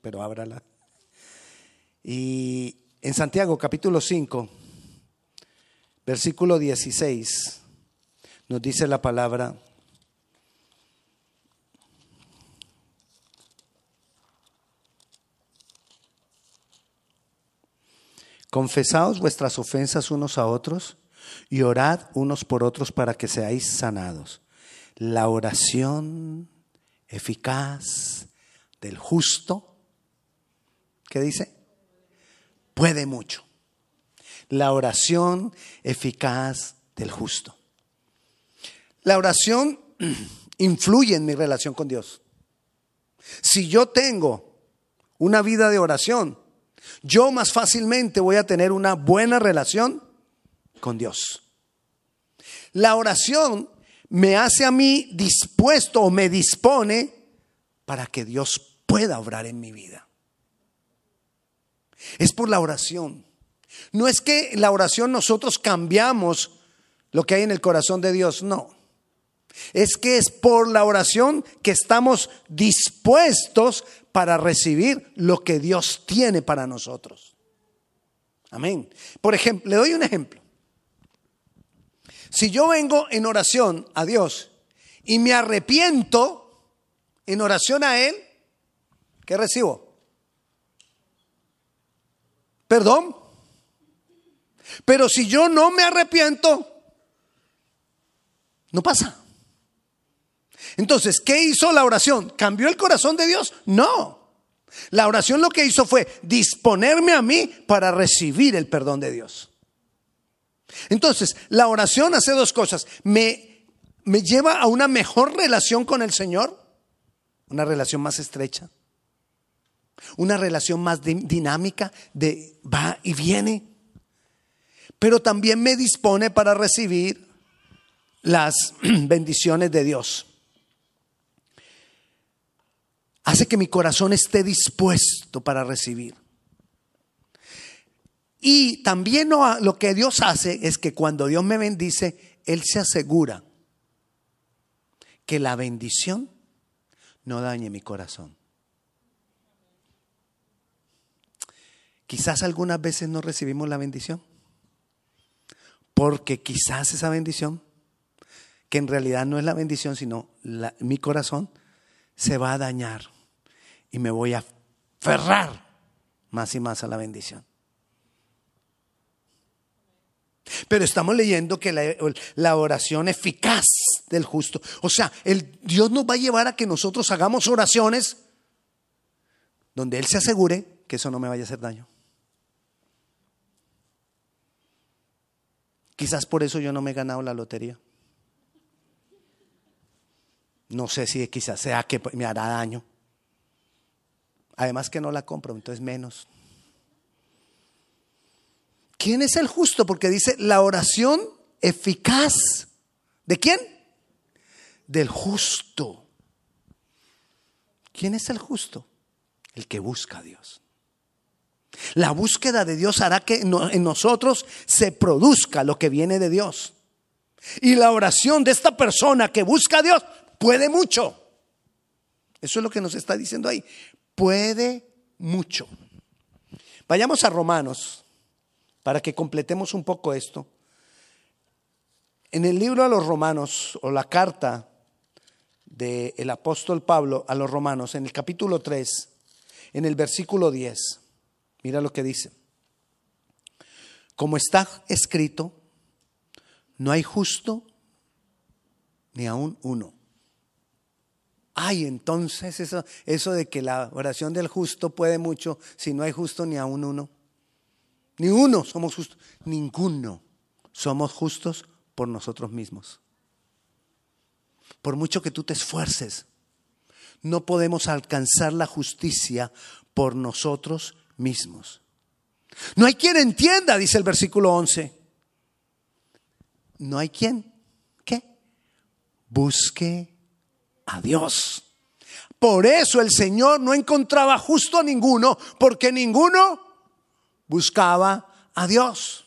Pero ábrala. Y en Santiago capítulo 5, versículo 16, nos dice la palabra, Confesaos vuestras ofensas unos a otros y orad unos por otros para que seáis sanados. La oración eficaz del justo, ¿qué dice? Puede mucho. La oración eficaz del justo. La oración influye en mi relación con Dios. Si yo tengo una vida de oración, yo más fácilmente voy a tener una buena relación con Dios. La oración me hace a mí dispuesto o me dispone para que Dios pueda obrar en mi vida. Es por la oración. No es que la oración nosotros cambiamos lo que hay en el corazón de Dios, no. Es que es por la oración que estamos dispuestos para recibir lo que Dios tiene para nosotros. Amén. Por ejemplo, le doy un ejemplo. Si yo vengo en oración a Dios y me arrepiento en oración a Él, ¿qué recibo? Perdón. Pero si yo no me arrepiento, no pasa. Entonces, ¿qué hizo la oración? ¿Cambió el corazón de Dios? No. La oración lo que hizo fue disponerme a mí para recibir el perdón de Dios. Entonces, la oración hace dos cosas. Me, me lleva a una mejor relación con el Señor, una relación más estrecha, una relación más dinámica de va y viene, pero también me dispone para recibir las bendiciones de Dios hace que mi corazón esté dispuesto para recibir. Y también lo que Dios hace es que cuando Dios me bendice, Él se asegura que la bendición no dañe mi corazón. Quizás algunas veces no recibimos la bendición, porque quizás esa bendición, que en realidad no es la bendición, sino mi corazón, se va a dañar y me voy a aferrar más y más a la bendición. Pero estamos leyendo que la, oración eficaz del justo, o sea, el, Dios nos va a llevar a que nosotros hagamos oraciones donde Él se asegure que eso no me vaya a hacer daño. Quizás por eso yo no me he ganado la lotería. No sé si quizás sea que me hará daño. Además que no la compro, entonces menos. ¿Quién es el justo? Porque dice la oración eficaz. ¿De quién? Del justo. ¿Quién es el justo? El que busca a Dios. La búsqueda de Dios hará que en nosotros se produzca lo que viene de Dios. Y la oración de esta persona que busca a Dios puede mucho. Eso es lo que nos está diciendo ahí puede mucho. Vayamos a Romanos para que completemos un poco esto. En el libro a los Romanos, o la carta del apóstol Pablo a los Romanos, en el capítulo 3, en el versículo 10, mira lo que dice. Como está escrito, no hay justo ni aún uno Ay, entonces eso, eso de que la oración del justo puede mucho si no hay justo ni aún uno. Ni uno somos justos. Ninguno somos justos por nosotros mismos. Por mucho que tú te esfuerces, no podemos alcanzar la justicia por nosotros mismos. No hay quien entienda, dice el versículo 11. No hay quien, ¿qué? Busque a Dios. Por eso el Señor no encontraba justo a ninguno, porque ninguno buscaba a Dios.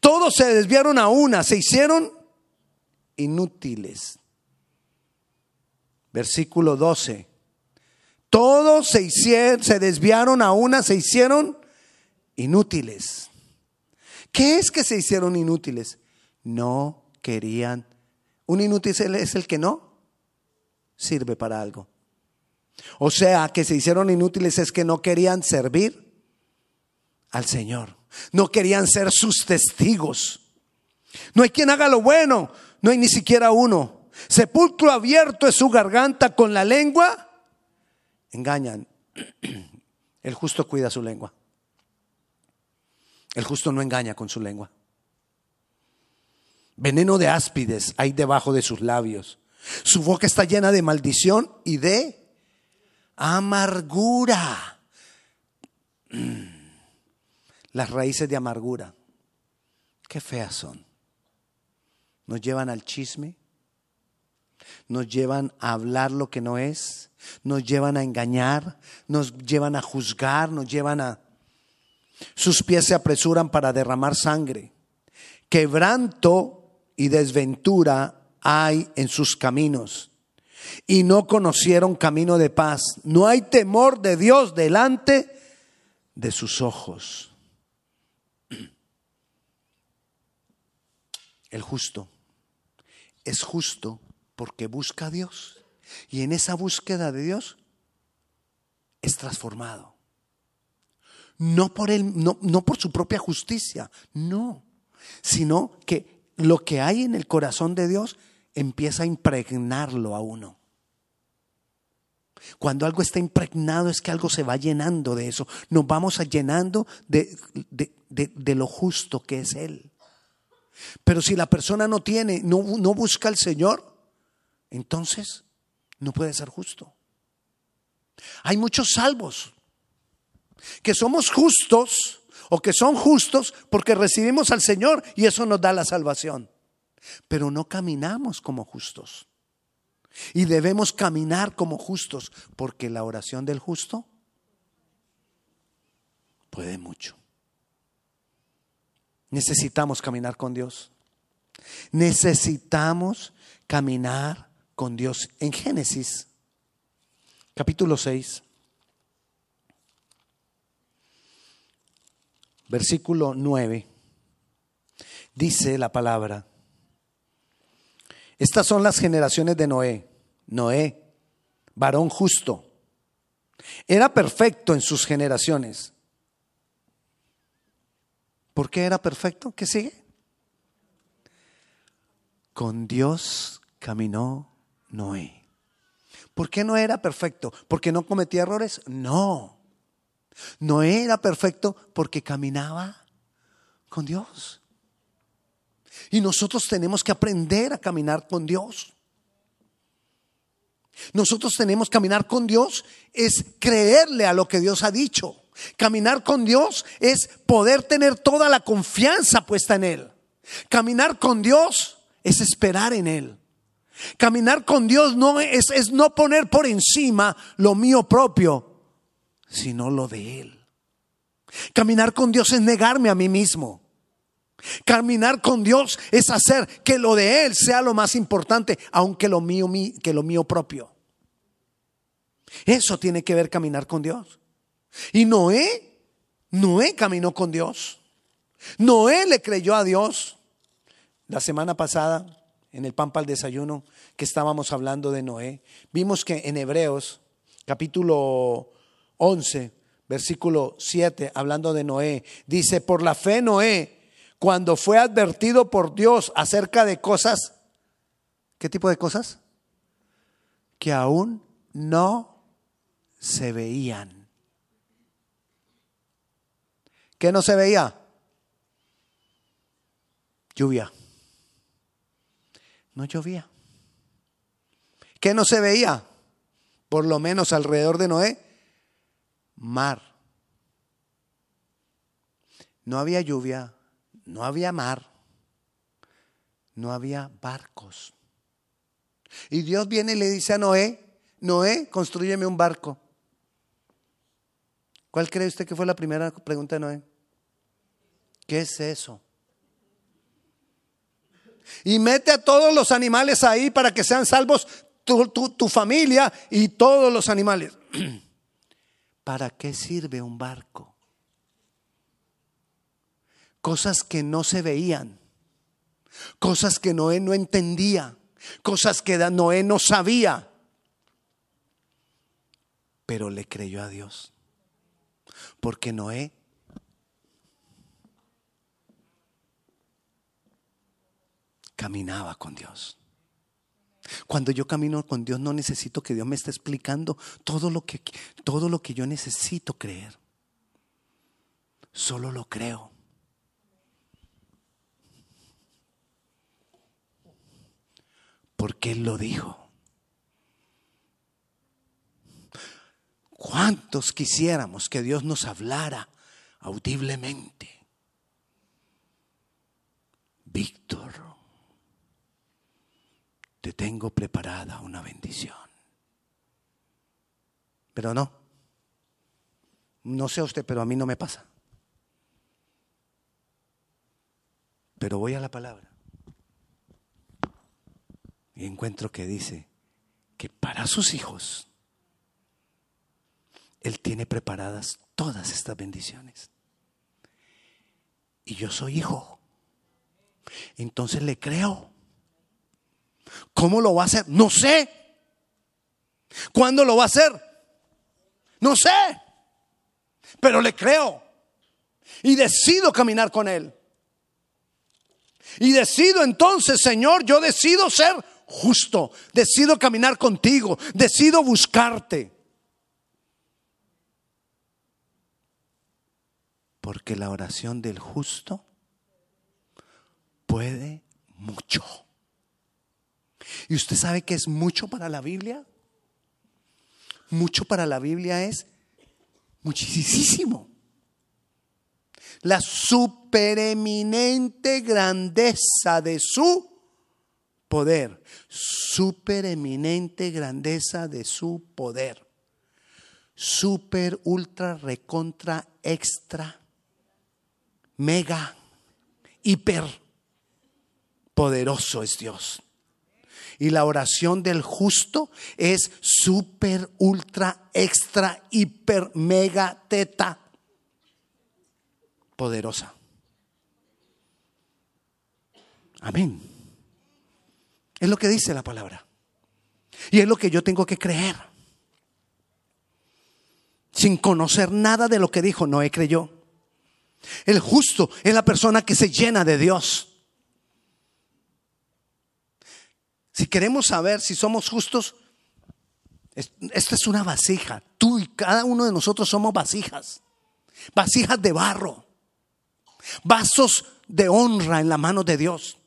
Todos se desviaron a una, se hicieron inútiles. Versículo 12. Todos se hicieron, se desviaron a una, se hicieron inútiles. ¿Qué es que se hicieron inútiles? No querían. Un inútil es el que no sirve para algo. O sea, que se hicieron inútiles es que no querían servir al Señor. No querían ser sus testigos. No hay quien haga lo bueno, no hay ni siquiera uno. Sepulcro abierto es su garganta con la lengua. Engañan. El justo cuida su lengua. El justo no engaña con su lengua. Veneno de áspides hay debajo de sus labios. Su boca está llena de maldición y de amargura. Las raíces de amargura. Qué feas son. Nos llevan al chisme. Nos llevan a hablar lo que no es. Nos llevan a engañar. Nos llevan a juzgar. Nos llevan a... Sus pies se apresuran para derramar sangre. Quebranto y desventura hay en sus caminos. Y no conocieron camino de paz. No hay temor de Dios delante de sus ojos. El justo es justo porque busca a Dios. Y en esa búsqueda de Dios es transformado. No por, él, no, no por su propia justicia, no, sino que lo que hay en el corazón de Dios empieza a impregnarlo a uno. Cuando algo está impregnado es que algo se va llenando de eso. Nos vamos llenando de, de, lo justo que es Él. Pero si la persona no tiene, no, no busca al Señor, entonces no puede ser justo. Hay muchos salvos que somos justos o que son justos porque recibimos al Señor y eso nos da la salvación pero no caminamos como justos. Y debemos caminar como justos, porque la oración del justo puede mucho. Necesitamos caminar con Dios. Necesitamos caminar con Dios. En Génesis, capítulo 6, versículo 9, dice la palabra, estas son las generaciones de Noé. Noé, varón justo. Era perfecto en sus generaciones. ¿Por qué era perfecto? ¿Qué sigue? Con Dios caminó Noé. ¿Por qué no era perfecto? ¿Porque no cometía errores? No. Noé era perfecto porque caminaba con Dios. Y nosotros tenemos que aprender a caminar con Dios. Nosotros tenemos que caminar con Dios es creerle a lo que Dios ha dicho. Caminar con Dios es poder tener toda la confianza puesta en Él. Caminar con Dios es esperar en Él. Caminar con Dios no es, es no poner por encima lo mío propio, sino lo de Él. Caminar con Dios es negarme a mí mismo. Caminar con Dios es hacer que lo de Él sea lo más importante, aunque lo mío, que lo mío propio. Eso tiene que ver caminar con Dios. Y Noé, Noé caminó con Dios. Noé le creyó a Dios. La semana pasada, en el Pampa al Desayuno, que estábamos hablando de Noé, vimos que en Hebreos, capítulo 11, versículo 7, hablando de Noé, dice, por la fe Noé, cuando fue advertido por Dios acerca de cosas, ¿qué tipo de cosas? Que aún no se veían. ¿Qué no se veía? Lluvia. No llovía. ¿Qué no se veía? Por lo menos alrededor de Noé, mar. No había lluvia, no había mar, no había barcos. Y Dios viene y le dice a Noé, Noé, construyeme un barco. ¿Cuál cree usted que fue la primera pregunta de Noé? ¿Qué es eso? Y mete a todos los animales ahí para que sean salvos tu, familia y todos los animales. ¿Para qué sirve un barco? Cosas que no se veían, cosas que Noé no entendía, cosas que Noé no sabía, pero le creyó a Dios. Porque Noé caminaba con Dios. Cuando yo camino con Dios no necesito que Dios me esté explicando todo lo que, todo lo que yo necesito creer. Solo lo creo. Porque Él lo dijo. ¿Cuántos quisiéramos que Dios nos hablara audiblemente? Víctor, te tengo preparada una bendición. Pero no, no sé usted, pero a mí no me pasa. Pero voy a la palabra y encuentro que dice que para sus hijos Él tiene preparadas todas estas bendiciones. Y yo soy hijo. Entonces le creo. ¿Cómo lo va a hacer? No sé. ¿Cuándo lo va a hacer? No sé. Pero le creo. Y decido caminar con Él. Y decido entonces, Señor, yo decido ser justo. Decido caminar contigo. Decido buscarte. Porque la oración del justo puede mucho. ¿Y usted sabe que es mucho para la Biblia? Mucho para la Biblia es muchísimo. La supereminente grandeza de su poder. Supereminente grandeza de su poder. Super, ultra, recontra, extra, mega, hiper poderoso es Dios. Y la oración del justo es super, ultra, extra, hiper, mega, teta, poderosa. Amén. Es lo que dice la palabra. Y es lo que yo tengo que creer. Sin conocer nada de lo que dijo, Noé creyó. El justo es la persona que se llena de Dios. Si queremos saber si somos justos, esta es una vasija. Tú y cada uno de nosotros somos vasijas. Vasijas de barro. Vasos de honra en la mano de Dios.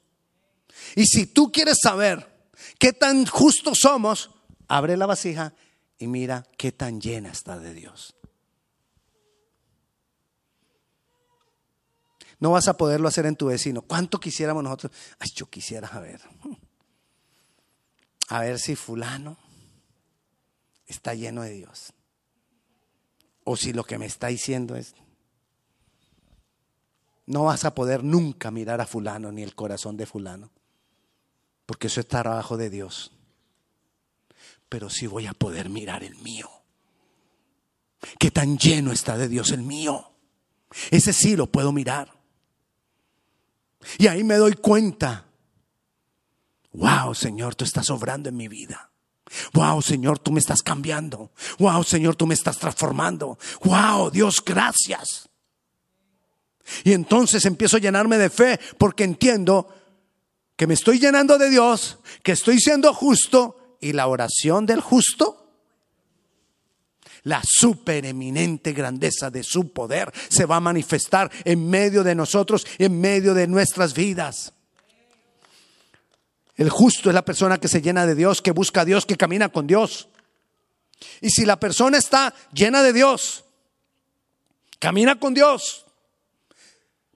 Y si tú quieres saber qué tan justos somos, abre la vasija y mira qué tan llena está de Dios. No vas a poderlo hacer en tu vecino. ¿Cuánto quisiéramos nosotros? Ay, yo quisiera saber a ver si fulano está lleno de Dios. O si lo que me está diciendo es, no vas a poder nunca mirar a fulano ni el corazón de fulano, porque eso está abajo de Dios. Pero sí voy a poder mirar el mío. Que tan lleno está de Dios el mío. Ese sí lo puedo mirar. Y ahí me doy cuenta Wow, Señor, tú estás obrando en mi vida. Wow, Señor, tú me estás cambiando. Wow, Señor, tú me estás transformando. Wow, Dios, gracias. Y entonces empiezo a llenarme de fe porque entiendo que me estoy llenando de Dios, que estoy siendo justo y la oración del justo, la supereminente grandeza de su poder se va a manifestar en medio de nosotros, en medio de nuestras vidas. El justo es la persona que se llena de Dios, que busca a Dios, que camina con Dios. Y si la persona está llena de Dios, camina con Dios,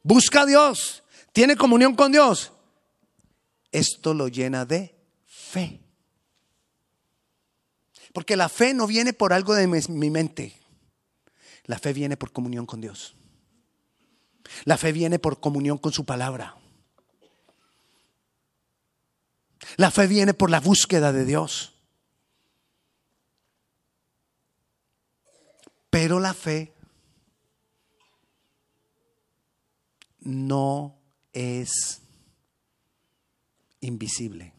busca a Dios, tiene comunión con Dios, esto lo llena de fe. Porque la fe no viene por algo de mi mente. La fe viene por comunión con Dios. La fe viene por comunión con su palabra. La fe viene por la búsqueda de Dios. Pero la fe no es invisible.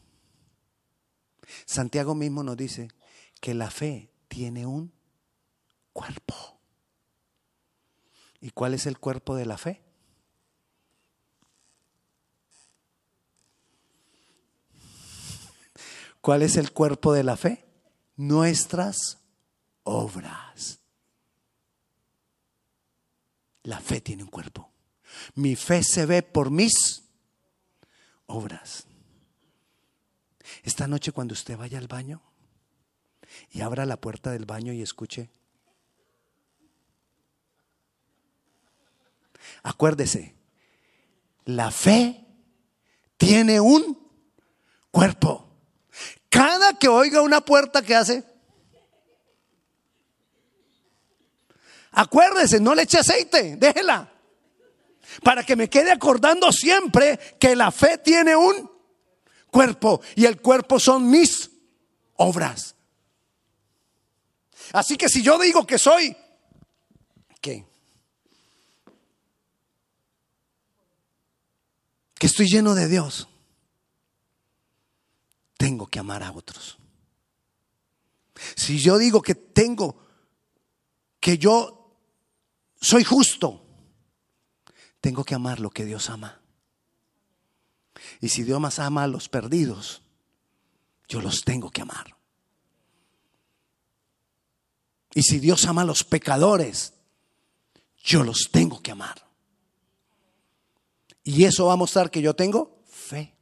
Santiago mismo nos dice que la fe tiene un cuerpo. ¿Y cuál es el cuerpo de la fe? ¿Cuál es el cuerpo de la fe? Nuestras obras. La fe tiene un cuerpo. Mi fe se ve por mis obras. Esta noche cuando usted vaya al baño y abra la puerta del baño y escuche, acuérdese, la fe tiene un cuerpo. Cada que oiga una puerta que hace, acuérdese, no le eche aceite, déjela. Para que me quede acordando siempre que la fe tiene un cuerpo y el cuerpo son mis obras. Así que si yo digo que soy, ¿qué? Que estoy lleno de Dios, tengo que amar a otros. Si yo digo que tengo, que yo soy justo, tengo que amar lo que Dios ama. Y si Dios más ama a los perdidos, yo los tengo que amar. Y si Dios ama a los pecadores, yo los tengo que amar. Y eso va a mostrar que yo tengo fe.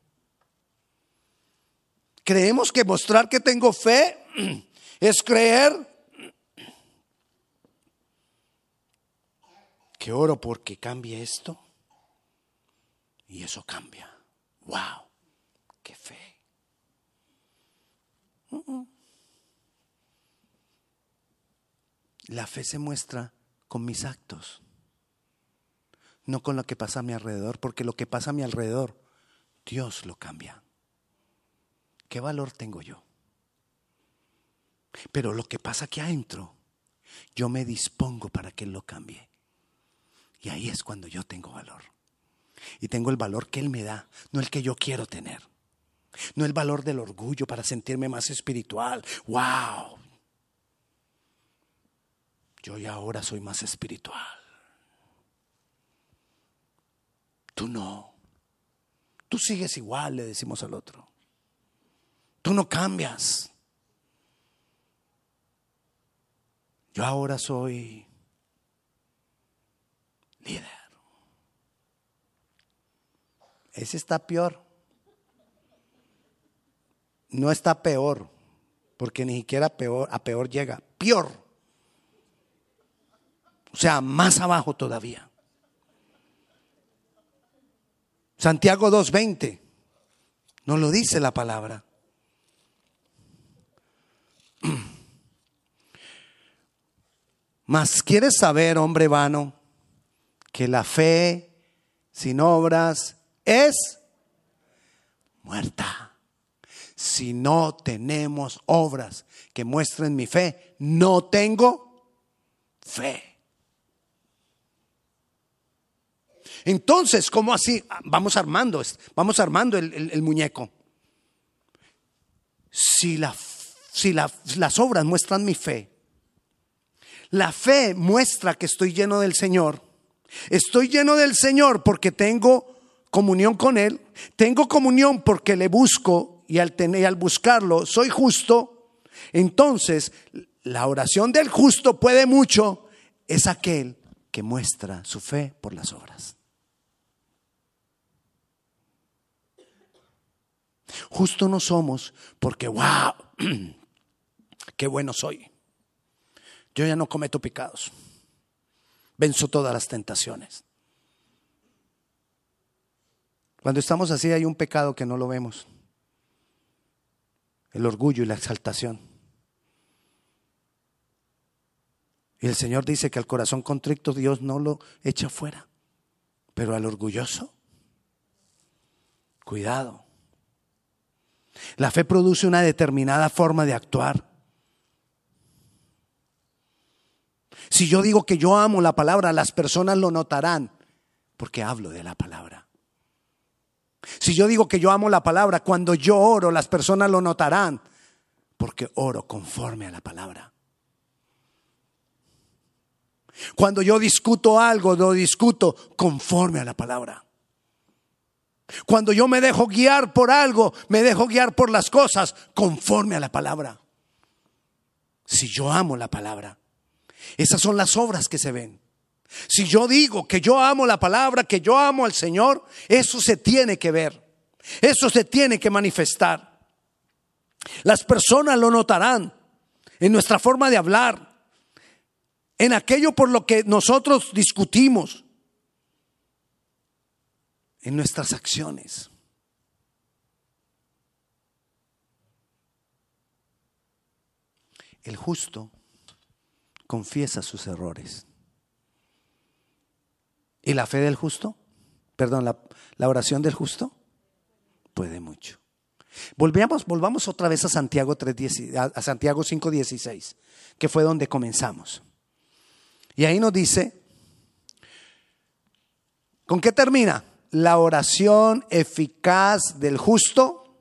Creemos que mostrar que tengo fe es creer que oro porque cambie esto y eso cambia. ¡Wow! ¡Qué fe! La fe se muestra con mis actos, no con lo que pasa a mi alrededor, porque lo que pasa a mi alrededor, Dios lo cambia. ¿Qué valor tengo yo? Pero lo que pasa aquí adentro, yo me dispongo para que Él lo cambie. Y ahí es cuando yo tengo valor. Y tengo el valor que Él me da, no el que yo quiero tener. No el valor del orgullo para sentirme más espiritual. ¡Wow! Yo ya ahora soy más espiritual. Tú no. Tú sigues igual, le decimos al otro. Tú no cambias. Yo ahora soy líder. Ese está peor. No está peor, porque ni siquiera peor, a peor llega. Peor. O sea, más abajo todavía. Santiago 2.20. No lo dice la palabra. Mas quieres saber, hombre vano, que la fe sin obras es muerta. Si no tenemos obras que muestren mi fe, no tengo fe. Entonces, ¿cómo así? Vamos armando, vamos armando el, muñeco. Si, la, si las obras muestran mi fe, la fe muestra que estoy lleno del Señor. Estoy lleno del Señor porque tengo comunión con Él, tengo comunión porque le busco y al, al buscarlo soy justo, entonces la oración del justo puede mucho, es aquel que muestra su fe por las obras. Justo no somos porque, wow, qué bueno soy. Yo ya no cometo pecados. Venzo todas las tentaciones. Cuando estamos así hay un pecado que no lo vemos. El orgullo y la exaltación. Y el Señor dice que al corazón contrito Dios no lo echa fuera. Pero al orgulloso, cuidado. La fe produce una determinada forma de actuar. Si yo digo que yo amo la palabra, las personas lo notarán porque hablo de la palabra. Si yo digo que yo amo la palabra, cuando yo oro, las personas lo notarán porque oro conforme a la palabra. Cuando yo discuto algo, lo discuto conforme a la palabra. Cuando yo me dejo guiar por algo, me dejo guiar por las cosas conforme a la palabra. Si yo amo la palabra, esas son las obras que se ven. Si yo digo que yo amo la palabra, que yo amo al Señor, eso se tiene que ver. Eso se tiene que manifestar. Las personas lo notarán en nuestra forma de hablar, en aquello por lo que nosotros discutimos, en nuestras acciones. El justo confiesa sus errores. ¿Y la fe del justo? Perdón, la, oración del justo puede mucho. Volvamos, volvamos otra vez a Santiago, 3, a Santiago 5.16, que fue donde comenzamos. Y ahí nos dice, ¿con qué termina? La oración eficaz del justo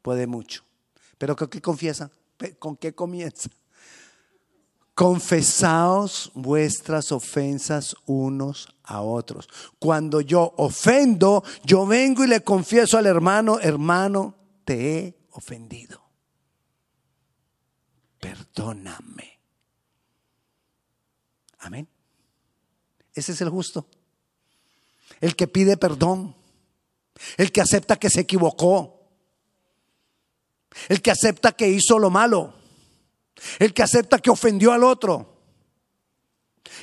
puede mucho. ¿Pero con qué confiesa? ¿Con qué comienza? Confesaos vuestras ofensas unos a otros. Cuando yo ofendo, yo vengo y le confieso al hermano, hermano, te he ofendido. Perdóname. Amén. Ese es el justo. El que pide perdón. El que acepta que se equivocó. El que acepta que hizo lo malo el que acepta que ofendió al otro.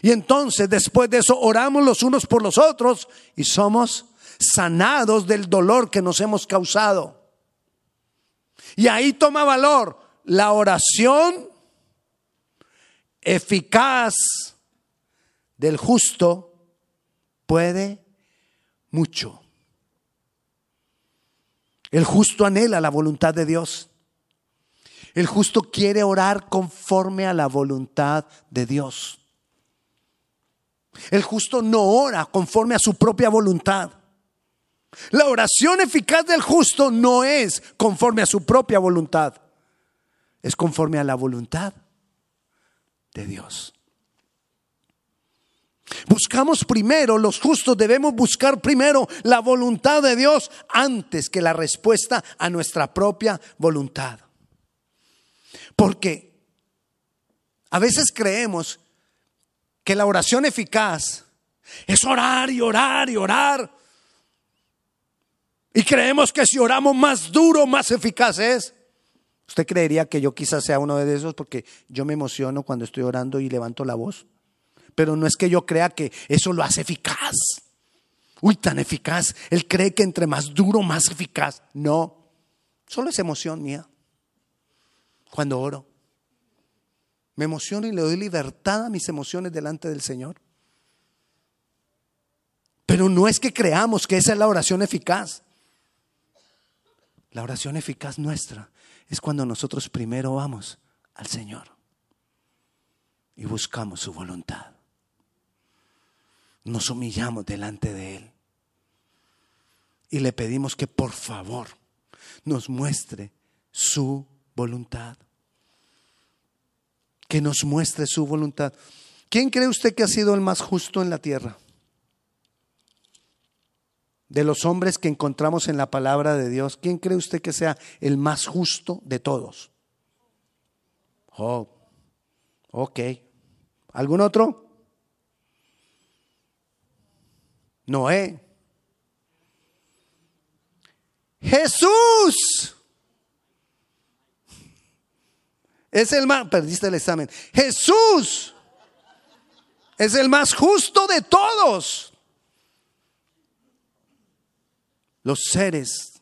Y entonces después de eso oramos los unos por los otros y somos sanados del dolor que nos hemos causado. Y ahí toma valor la oración eficaz del justo puede mucho. El justo anhela la voluntad de Dios. El justo quiere orar conforme a la voluntad de Dios. El justo no ora conforme a su propia voluntad. La oración eficaz del justo no es conforme a su propia voluntad, es conforme a la voluntad de Dios. Buscamos primero, los justos debemos buscar primero la voluntad de Dios antes que la respuesta a nuestra propia voluntad. Porque a veces creemos que la oración eficaz es orar y orar y orar. Y creemos que si oramos más duro, más eficaz es. ¿Usted creería que yo quizás sea uno de esos porque yo me emociono cuando estoy orando y levanto la voz? Pero no es que yo crea que eso lo hace eficaz. Uy, tan eficaz. Él cree que entre más duro, más eficaz. No, solo es emoción mía cuando oro. Me emociono y le doy libertad a mis emociones delante del Señor. Pero no es que creamos que esa es la oración eficaz. La oración eficaz nuestra es cuando nosotros primero vamos al Señor y buscamos su voluntad. Nos humillamos delante de Él y le pedimos que por favor nos muestre su voluntad. Que nos muestre su voluntad. ¿Quién cree usted que ha sido el más justo en la tierra? De los hombres que encontramos en la palabra de Dios, ¿quién cree usted que sea el más justo de todos? Oh, ok. ¿Algún otro? Noé. Jesús. Es el más, perdiste el examen. Jesús es el más justo de todos. Los seres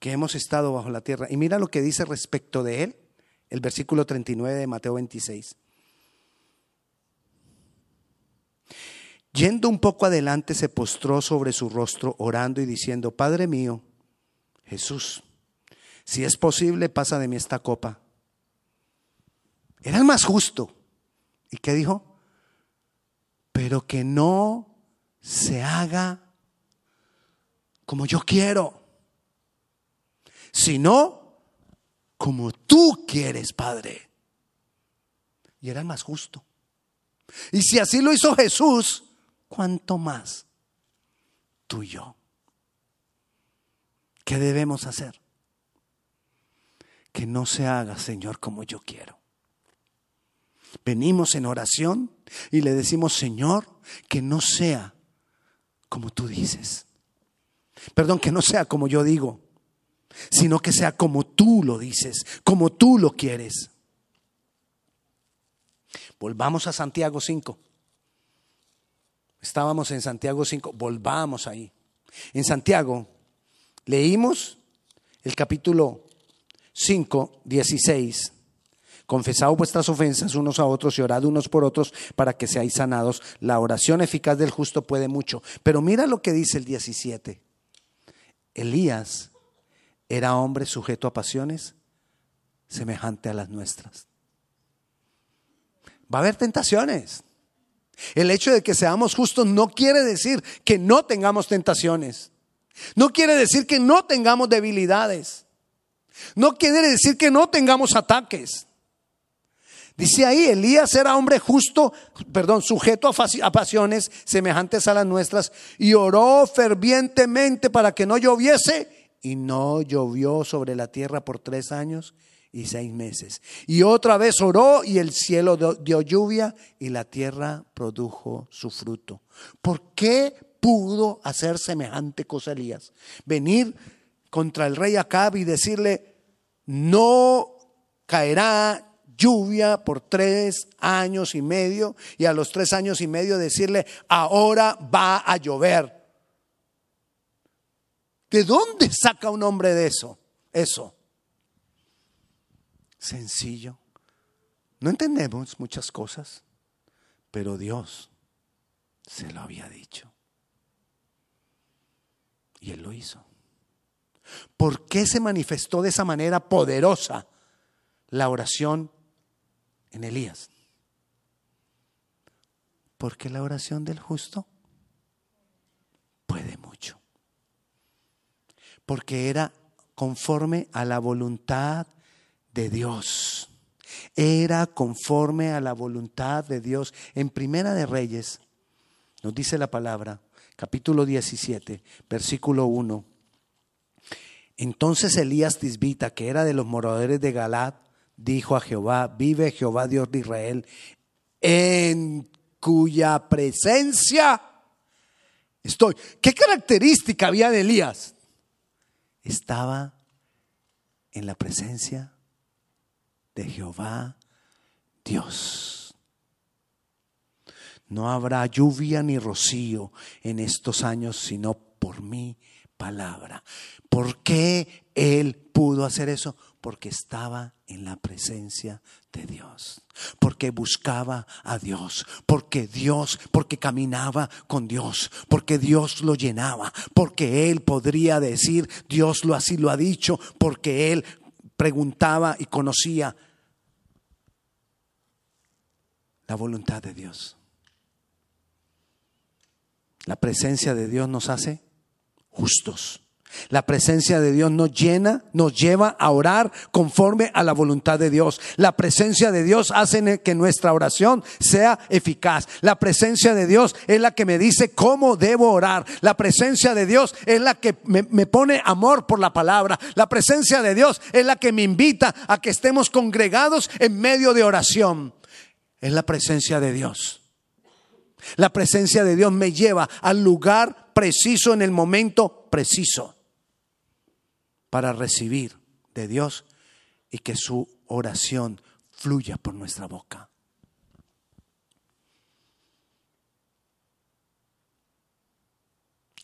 que hemos estado bajo la tierra. Y mira lo que dice respecto de él, el versículo 39 de Mateo 26. Yendo un poco adelante, se postró sobre su rostro, orando y diciendo, Padre mío, Jesús, si es posible, pasa de mí esta copa. Era el más justo. ¿Y qué dijo? Pero que no se haga como yo quiero, sino como tú quieres, Padre. Y era el más justo. Y si así lo hizo Jesús, ¿cuánto más tú y yo? ¿Qué debemos hacer? Que no se haga, Señor, como yo quiero. Venimos en oración y le decimos, Señor, que no sea como tú dices. Perdón, que no sea como yo digo, sino que sea como tú lo dices, como tú lo quieres. Volvamos a Santiago 5. Estábamos en Santiago 5, volvamos ahí. En Santiago leímos el capítulo 5, 16. Confesad vuestras ofensas unos a otros y orad unos por otros para que seáis sanados. La oración eficaz del justo puede mucho. Pero mira lo que dice el 17. Elías era hombre sujeto a pasiones semejante a las nuestras. Va a haber tentaciones. El hecho de que seamos justos no quiere decir que no tengamos tentaciones. No quiere decir que no tengamos debilidades. No quiere decir que no tengamos ataques. Dice ahí, Elías era hombre justo, perdón, sujeto a pasiones semejantes a las nuestras y oró fervientemente para que no lloviese y no llovió sobre la tierra por tres años y seis meses. Y otra vez oró y el cielo dio lluvia y la tierra produjo su fruto. ¿Por qué pudo hacer semejante cosa Elías? Venir contra el rey Acab y decirle, no caerá lluvia por tres años y medio y a los tres años y medio decirle, ahora va a llover. ¿De dónde saca un hombre de eso? Eso sencillo. No entendemos muchas cosas, pero Dios se lo había dicho. Y Él lo hizo. ¿Por qué se manifestó de esa manera poderosa la oración en Elías? Porque la oración del justo puede mucho. Porque era conforme a la voluntad de Dios. Era conforme a la voluntad de Dios. En Primera de Reyes nos dice la palabra, capítulo 17, versículo 1. Entonces Elías Tisbita, que era de los moradores de Galad, dijo a Jehová, vive Jehová Dios de Israel, en cuya presencia estoy. ¿Qué característica había de Elías? Estaba en la presencia de Jehová Dios. No habrá lluvia ni rocío en estos años, sino por mi palabra. ¿Por qué él pudo hacer eso? Porque estaba en la presencia de Dios, porque buscaba a Dios, porque Dios, porque caminaba con Dios, porque Dios lo llenaba, porque él podría decir, Dios lo así lo ha dicho, porque él preguntaba y conocía la voluntad de Dios. La presencia de Dios nos hace justos. La presencia de Dios nos llena, nos lleva a orar conforme a la voluntad de Dios. La presencia de Dios hace que nuestra oración sea eficaz. La presencia de Dios es la que me dice cómo debo orar. La presencia de Dios es la que me, pone amor por la palabra. La presencia de Dios es la que me invita a que estemos congregados en medio de oración es la presencia de Dios. La presencia de Dios me lleva al lugar preciso en el momento preciso para recibir de Dios y que su oración fluya por nuestra boca.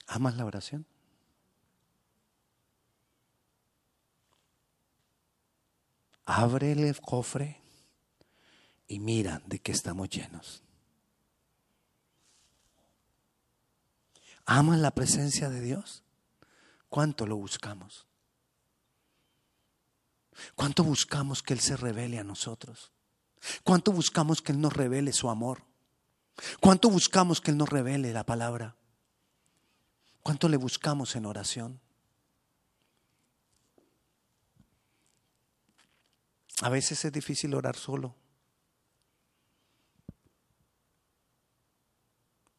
¿Amas la oración? Abre el cofre y mira de qué estamos llenos. ¿Amas la presencia de Dios? ¿Cuánto lo buscamos? ¿Cuánto buscamos que Él se revele a nosotros? ¿Cuánto buscamos que Él nos revele su amor? ¿Cuánto buscamos que Él nos revele la palabra? ¿Cuánto le buscamos en oración? A veces es difícil orar solo.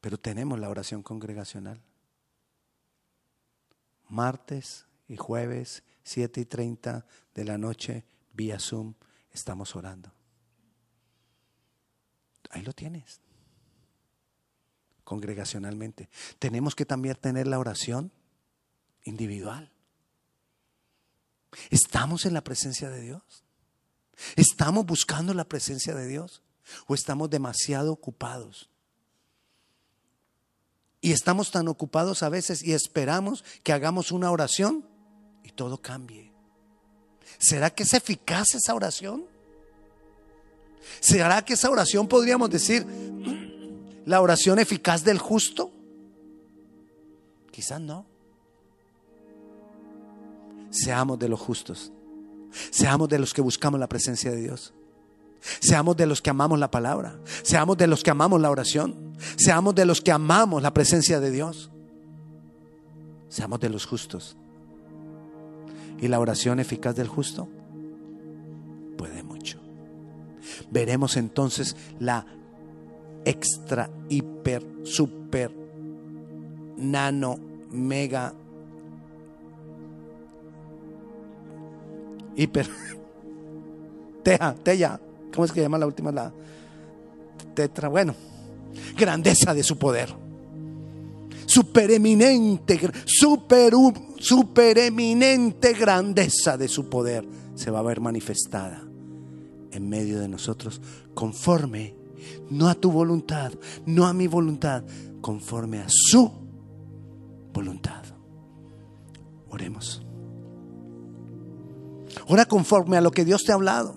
Pero tenemos la oración congregacional. Martes y jueves, 7 y 30 de la noche, vía Zoom, estamos orando. Ahí lo tienes. Congregacionalmente. Tenemos que también tener la oración individual. ¿Estamos en la presencia de Dios? ¿Estamos buscando la presencia de Dios? ¿O estamos demasiado ocupados? Y estamos tan ocupados a veces y esperamos que hagamos una oración y todo cambie. ¿Será que es eficaz esa oración? ¿Será que esa oración podríamos decir la oración eficaz del justo? Quizás no. Seamos de los justos. Seamos de los que buscamos la presencia de Dios. Seamos de los que amamos la palabra. Seamos de los que amamos la oración. Seamos de los que amamos la presencia de Dios. Seamos de los justos. Y la oración eficaz del justo puede mucho. Veremos entonces la extra, hiper, super, nano, mega, hiper, teja, tella, ¿cómo es que llama la última? La tetra, bueno, grandeza de su poder. Supereminente, super, supereminente grandeza de su poder se va a ver manifestada en medio de nosotros conforme, no a tu voluntad, no a mi voluntad, conforme a su voluntad. Oremos. Ora conforme a lo que Dios te ha hablado.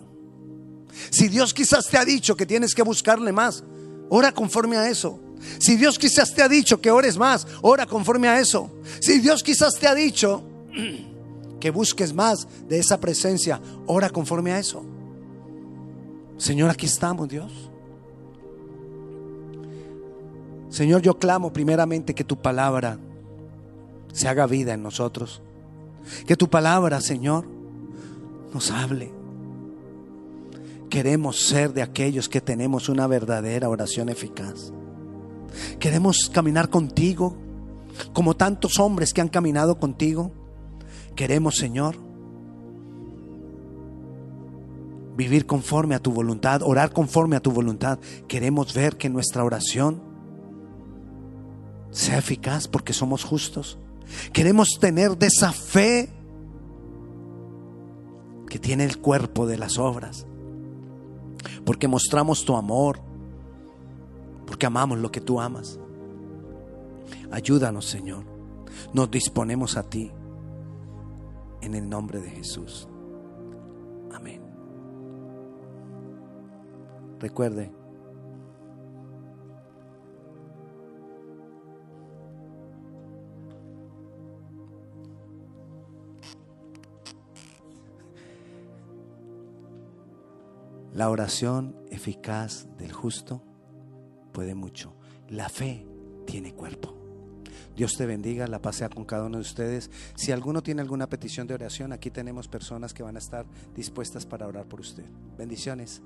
Si Dios quizás te ha dicho que tienes que buscarle más, ora conforme a eso. Si Dios quizás te ha dicho que ores más, ora conforme a eso. Si Dios quizás te ha dicho que busques más de esa presencia, ora conforme a eso. Señor, aquí estamos, Dios. Señor, yo clamo primeramente que tu palabra se haga vida en nosotros. Que tu palabra, Señor, nos hable. Queremos ser de aquellos que tenemos una verdadera oración eficaz. Queremos caminar contigo como tantos hombres que han caminado contigo. Queremos, Señor, vivir conforme a tu voluntad, orar conforme a tu voluntad. Queremos ver que nuestra oración sea eficaz porque somos justos. Queremos tener de esa fe que tiene el cuerpo de las obras. Porque mostramos tu amor. Porque amamos lo que tú amas. Ayúdanos, Señor. Nos disponemos a ti. En el nombre de Jesús. Amén. Recuerde, la oración eficaz del justo puede mucho. La fe tiene cuerpo. Dios te bendiga, la paz sea con cada uno de ustedes. Si alguno tiene alguna petición de oración, aquí tenemos personas que van a estar dispuestas para orar por usted. Bendiciones.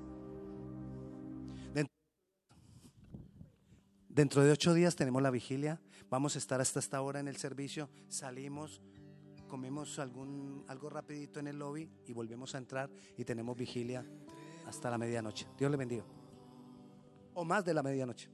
Dentro de ocho días tenemos la vigilia. Vamos a estar hasta esta hora en el servicio. Salimos, comemos algún, algo rapidito en el lobby y volvemos a entrar y tenemos vigilia hasta la medianoche. Dios le bendiga. O más de la medianoche.